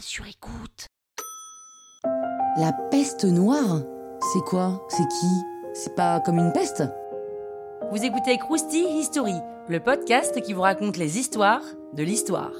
sur écoute. La peste noire C'est quoi? C'est qui? C'est pas comme une peste? Vous écoutez Krusty History, le podcast qui vous raconte les histoires de l'histoire.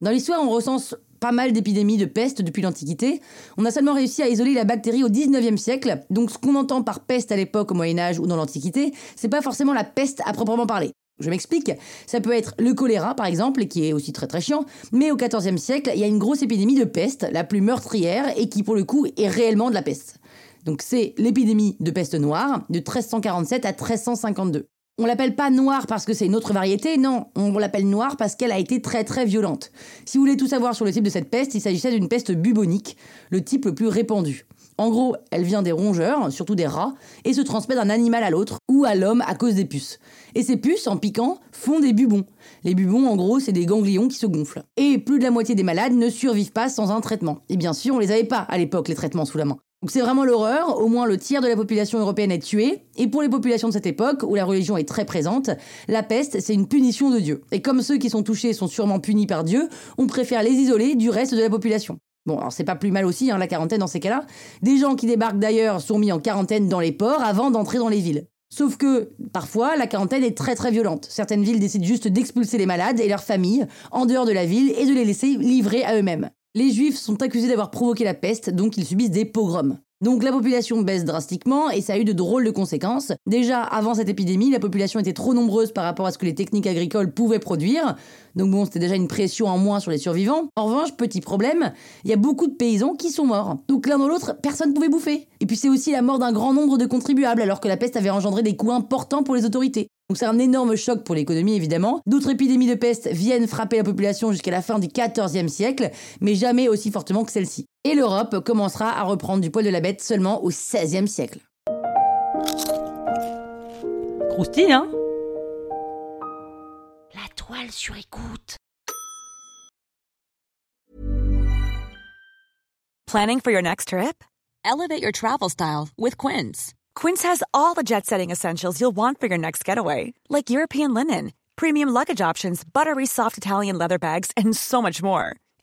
Dans l'histoire, on recense pas mal d'épidémies de peste depuis l'Antiquité. On a seulement réussi à isoler la bactérie au 19e siècle, donc ce qu'on entend par peste à l'époque au Moyen Âge ou dans l'Antiquité, c'est pas forcément la peste à proprement parler. Je m'explique, ça peut être le choléra par exemple, qui est aussi très très chiant, mais au XIVe siècle, il y a une grosse épidémie de peste, la plus meurtrière, et qui pour le coup est réellement de la peste. Donc c'est l'épidémie de peste noire de 1347 à 1352. On l'appelle pas noire parce que c'est une autre variété, non, on l'appelle noire parce qu'elle a été très très violente. Si vous voulez tout savoir sur le type de cette peste, il s'agissait d'une peste bubonique, le type le plus répandu. En gros, elle vient des rongeurs, surtout des rats, et se transmet d'un animal à l'autre ou à l'homme à cause des puces. Et ces puces, en piquant, font des bubons. Les bubons, en gros, c'est des ganglions qui se gonflent. Et plus de la moitié des malades ne survivent pas sans un traitement. Et bien sûr, on les avait pas à l'époque, les traitements sous la main. Donc c'est vraiment l'horreur, au moins le tiers de la population européenne est tuée, et pour les populations de cette époque, où la religion est très présente, la peste c'est une punition de Dieu. Et comme ceux qui sont touchés sont sûrement punis par Dieu, on préfère les isoler du reste de la population. Bon, alors c'est pas plus mal aussi, hein, la quarantaine dans ces cas-là. Des gens qui débarquent d'ailleurs sont mis en quarantaine dans les ports avant d'entrer dans les villes. Sauf que, parfois, la quarantaine est très très violente. Certaines villes décident juste d'expulser les malades et leurs familles en dehors de la ville et de les laisser livrer à eux-mêmes. Les juifs sont accusés d'avoir provoqué la peste, donc ils subissent des pogroms. Donc la population baisse drastiquement et ça a eu de drôles de conséquences. Déjà, avant cette épidémie, la population était trop nombreuse par rapport à ce que les techniques agricoles pouvaient produire. Donc bon, c'était déjà une pression en moins sur les survivants. En revanche, petit problème, il y a beaucoup de paysans qui sont morts. Donc l'un dans l'autre, personne ne pouvait bouffer. Et puis c'est aussi la mort d'un grand nombre de contribuables alors que la peste avait engendré des coûts importants pour les autorités. Donc c'est un énorme choc pour l'économie évidemment. D'autres épidémies de peste viennent frapper la population jusqu'à la fin du XIVe siècle, mais jamais aussi fortement que celle-ci. Et l'Europe commencera à reprendre du poil de la bête seulement au XVIe siècle. Croustille, hein? La toile sur écoute. Planning for your next trip? Elevate your travel style with Quince. Quince has all the jet setting essentials you'll want for your next getaway, like European linen, premium luggage options, buttery soft Italian leather bags, and so much more.